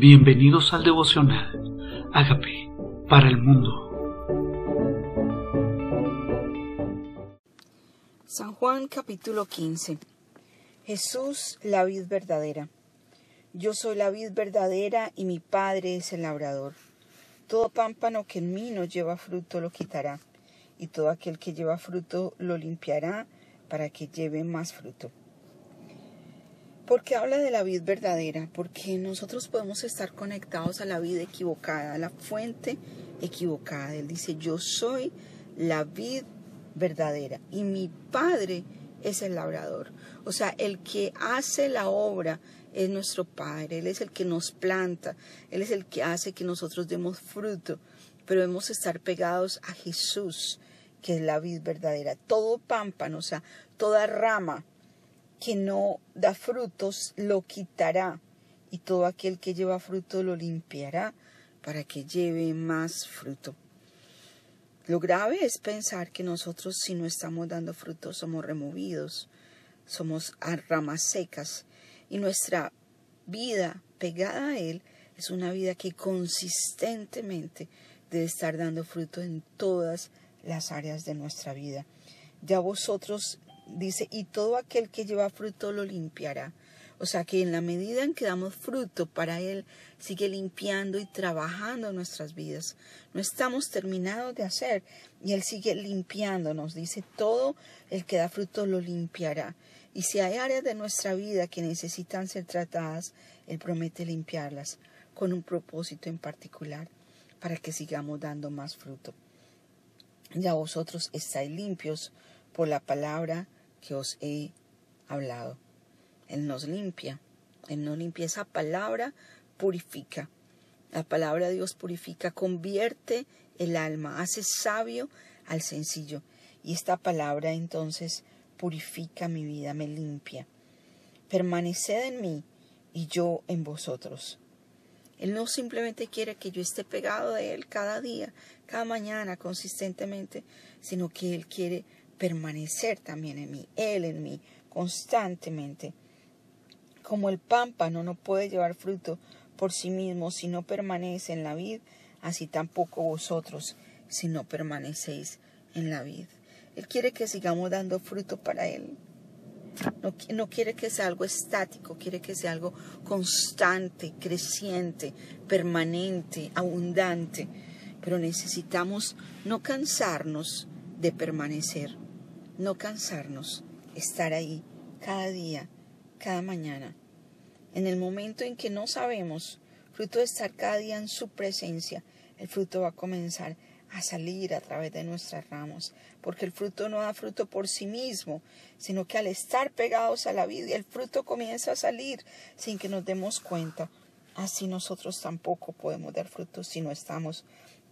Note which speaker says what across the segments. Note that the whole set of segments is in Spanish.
Speaker 1: Bienvenidos al devocional. Hágame para el mundo.
Speaker 2: San Juan capítulo 15. Jesús, la vid verdadera. Yo soy la vid verdadera y mi Padre es el labrador. Todo pámpano que en mí no lleva fruto lo quitará, y todo aquel que lleva fruto lo limpiará para que lleve más fruto. ¿Por qué habla de la vid verdadera? Porque nosotros podemos estar conectados a la vid equivocada, a la fuente equivocada. Él dice, yo soy la vid verdadera y mi Padre es el labrador. O sea, el que hace la obra es nuestro Padre, Él es el que nos planta, Él es el que hace que nosotros demos fruto, pero debemos estar pegados a Jesús, que es la vid verdadera. Todo pámpano, o sea, toda rama que no da frutos lo quitará, y todo aquel que lleva fruto lo limpiará para que lleve más fruto. Lo grave es pensar que nosotros si no estamos dando fruto somos removidos, somos ramas secas y nuestra vida pegada a Él es una vida que consistentemente debe estar dando fruto en todas las áreas de nuestra vida. Ya vosotros, dice, y todo aquel que lleva fruto lo limpiará. O sea que en la medida en que damos fruto para Él, sigue limpiando y trabajando nuestras vidas. No estamos terminados de hacer y Él sigue limpiándonos. Dice, todo el que da fruto lo limpiará. Y si hay áreas de nuestra vida que necesitan ser tratadas, Él promete limpiarlas con un propósito en particular para que sigamos dando más fruto. Ya vosotros estáis limpios por la palabra que os he hablado. Él nos limpia. Él nos limpia. Esa palabra purifica. La palabra de Dios purifica, convierte el alma, hace sabio al sencillo. Y esta palabra entonces purifica mi vida, me limpia. Permaneced en mí y yo en vosotros. Él no simplemente quiere que yo esté pegado de Él cada día, cada mañana, consistentemente, sino que Él quiere permanecer también en mí, Él en mí, constantemente. Como el pámpano no puede llevar fruto por sí mismo si no permanece en la vid, así tampoco vosotros si no permanecéis en la vid. Él quiere que sigamos dando fruto para Él. No, no, quiere que sea algo estático, quiere que sea algo constante, creciente, permanente, abundante. Pero necesitamos no cansarnos de permanecer, no cansarnos, estar ahí cada día, cada mañana. En el momento en que no sabemos, fruto de estar cada día en su presencia, el fruto va a comenzar a salir a través de nuestras ramas, porque el fruto no da fruto por sí mismo, sino que al estar pegados a la vida, el fruto comienza a salir sin que nos demos cuenta. Así nosotros tampoco podemos dar fruto si no estamos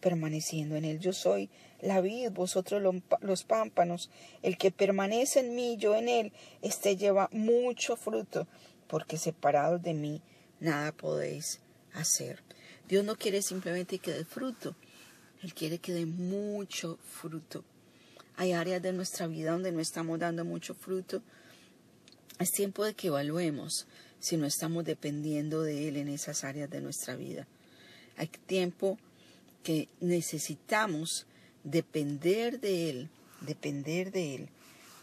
Speaker 2: permaneciendo en él. Yo soy la vid, vosotros los pámpanos. El que permanece en mí, yo en él, este lleva mucho fruto, porque separados de mí nada podéis hacer. Dios no quiere simplemente que dé fruto, él quiere que dé mucho fruto. Hay áreas de nuestra vida donde no estamos dando mucho fruto. Es tiempo de que evaluemos si no estamos dependiendo de Él en esas áreas de nuestra vida. Hay tiempo que necesitamos depender de Él, depender de Él,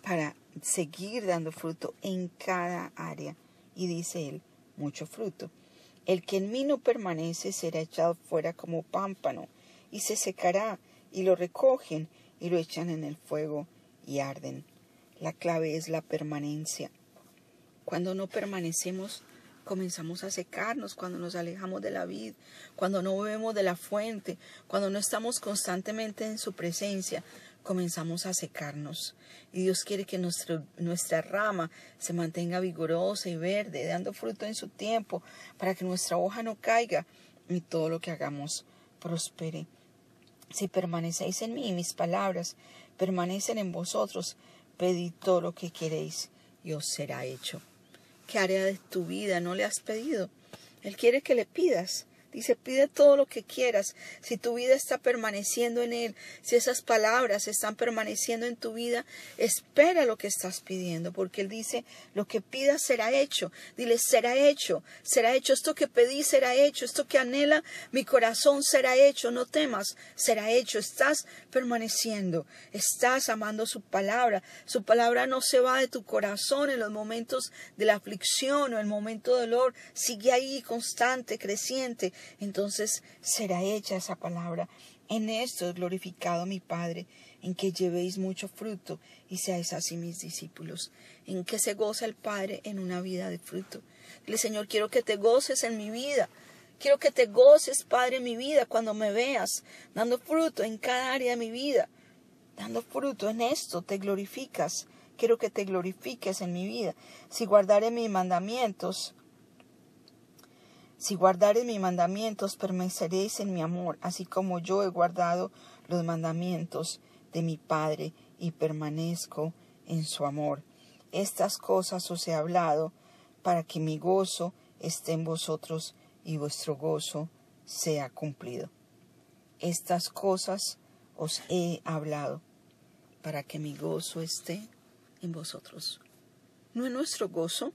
Speaker 2: para seguir dando fruto en cada área. Y dice Él, mucho fruto. El que en mí no permanece será echado fuera como pámpano y se secará, y lo recogen y lo echan en el fuego y arden. La clave es la permanencia. Cuando no permanecemos, comenzamos a secarnos, cuando nos alejamos de la vid, cuando no bebemos de la fuente, cuando no estamos constantemente en su presencia, comenzamos a secarnos. Y Dios quiere que nuestra rama se mantenga vigorosa y verde, dando fruto en su tiempo, para que nuestra hoja no caiga y todo lo que hagamos prospere. Si permanecéis en mí mis palabras permanecen en vosotros, pedid todo lo que queréis y os será hecho. ¿Qué área de tu vida no le has pedido? Él quiere que le pidas. Dice, pide todo lo que quieras. Si tu vida está permaneciendo en Él, si esas palabras están permaneciendo en tu vida, espera lo que estás pidiendo, porque Él dice, lo que pidas será hecho. Dile, será hecho, será hecho. Esto que pedí será hecho, esto que anhela mi corazón será hecho. No temas, será hecho. Estás permaneciendo, estás amando su palabra. Su palabra no se va de tu corazón en los momentos de la aflicción o el momento de dolor. Sigue ahí constante, creciente entonces será hecha esa palabra. En esto es glorificado mi Padre, en que llevéis mucho fruto y seáis así mis discípulos. En que se goza el Padre en una vida de fruto. Dile, Señor, quiero que te goces en mi vida. Quiero que te goces, Padre, en mi vida cuando me veas dando fruto en cada área de mi vida. Dando fruto en esto te glorificas. Quiero que te glorifiques en mi vida. Si guardaré mis mandamientos, si guardares mis mandamientos, permaneceréis en mi amor, así como yo he guardado los mandamientos de mi Padre y permanezco en su amor. Estas cosas os he hablado para que mi gozo esté en vosotros y vuestro gozo sea cumplido. Estas cosas os he hablado para que mi gozo esté en vosotros. ¿No es nuestro gozo?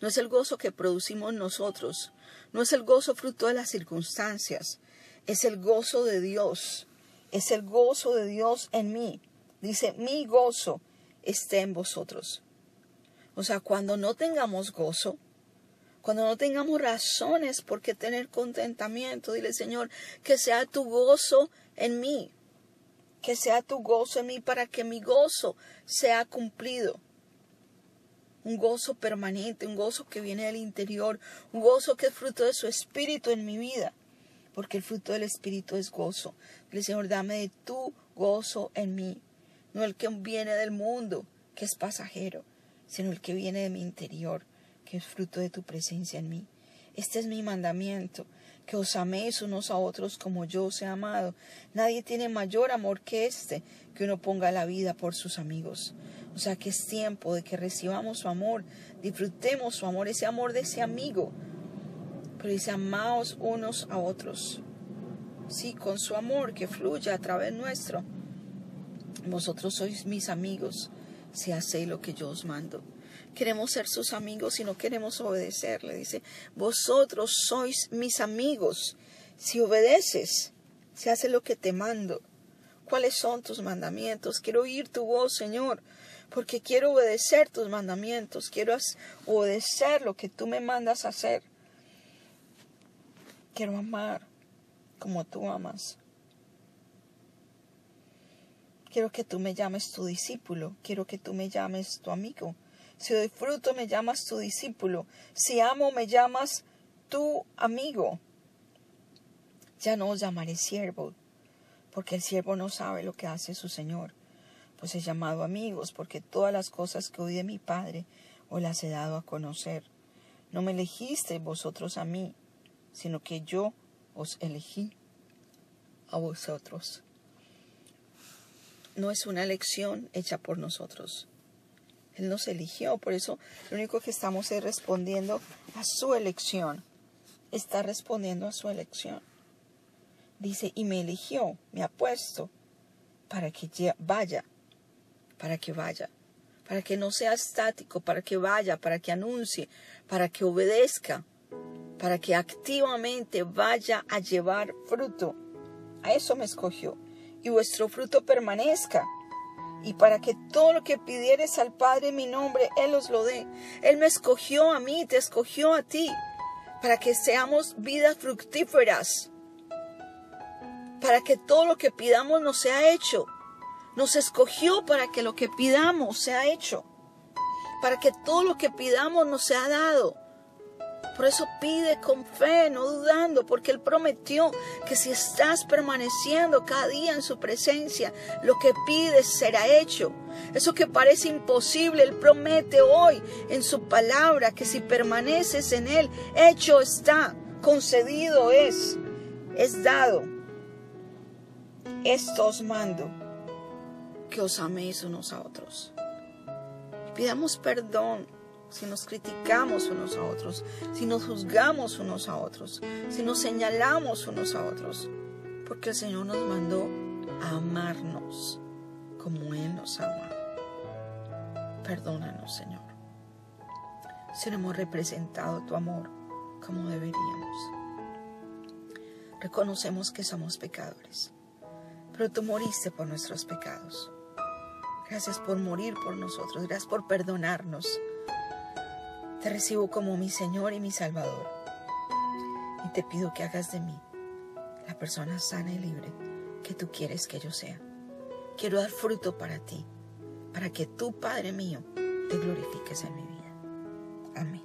Speaker 2: No es el gozo que producimos nosotros, no es el gozo fruto de las circunstancias, es el gozo de Dios, es el gozo de Dios en mí. Dice, mi gozo esté en vosotros. O sea, cuando no tengamos gozo, cuando no tengamos razones por qué tener contentamiento, dile Señor, que sea tu gozo en mí, que sea tu gozo en mí para que mi gozo sea cumplido un gozo permanente, un gozo que viene del interior, un gozo que es fruto de su espíritu en mi vida, porque el fruto del espíritu es gozo. El Señor, dame de tu gozo en mí, no el que viene del mundo, que es pasajero, sino el que viene de mi interior, que es fruto de tu presencia en mí. Este es mi mandamiento, que os améis unos a otros como yo os he amado. Nadie tiene mayor amor que este, que uno ponga la vida por sus amigos. O sea que es tiempo de que recibamos su amor, disfrutemos su amor, ese amor de ese amigo. Pero dice, amaos unos a otros. Sí, con su amor que fluya a través nuestro. Vosotros sois mis amigos si hacéis lo que yo os mando. Queremos ser sus amigos y no queremos obedecerle. Dice, vosotros sois mis amigos si obedeces, si haces lo que te mando. ¿Cuáles son tus mandamientos? Quiero oír tu voz, Señor porque quiero obedecer tus mandamientos, quiero obedecer lo que tú me mandas hacer. Quiero amar como tú amas. Quiero que tú me llames tu discípulo, quiero que tú me llames tu amigo. Si doy fruto, me llamas tu discípulo. Si amo, me llamas tu amigo. Ya no os llamaré siervo, porque el siervo no sabe lo que hace su Señor pues he llamado amigos, porque todas las cosas que oí de mi Padre os las he dado a conocer. No me elegisteis vosotros a mí, sino que yo os elegí a vosotros. No es una elección hecha por nosotros. Él nos eligió, por eso lo único que estamos es respondiendo a su elección. Está respondiendo a su elección. Dice, y me eligió, me ha puesto para que vaya para que vaya, para que no sea estático, para que vaya, para que anuncie, para que obedezca, para que activamente vaya a llevar fruto. A eso me escogió. Y vuestro fruto permanezca. Y para que todo lo que pidieres al Padre en mi nombre, Él os lo dé. Él me escogió a mí, te escogió a ti, para que seamos vidas fructíferas. Para que todo lo que pidamos nos sea hecho nos escogió para que lo que pidamos sea hecho, para que todo lo que pidamos nos sea dado. Por eso pide con fe, no dudando, porque Él prometió que si estás permaneciendo cada día en su presencia, lo que pides será hecho. Eso que parece imposible, Él promete hoy en su palabra que si permaneces en Él, hecho está, concedido es, es dado. Esto os mando que os améis unos a otros. Pidamos perdón si nos criticamos unos a otros, si nos juzgamos unos a otros, si nos señalamos unos a otros, porque el Señor nos mandó a amarnos como Él nos ama. Perdónanos, Señor, si no hemos representado tu amor como deberíamos. Reconocemos que somos pecadores, pero tú moriste por nuestros pecados. Gracias por morir por nosotros, gracias por perdonarnos. Te recibo como mi Señor y mi Salvador. Y te pido que hagas de mí la persona sana y libre que tú quieres que yo sea. Quiero dar fruto para ti, para que tú, Padre mío, te glorifiques en mi vida. Amén.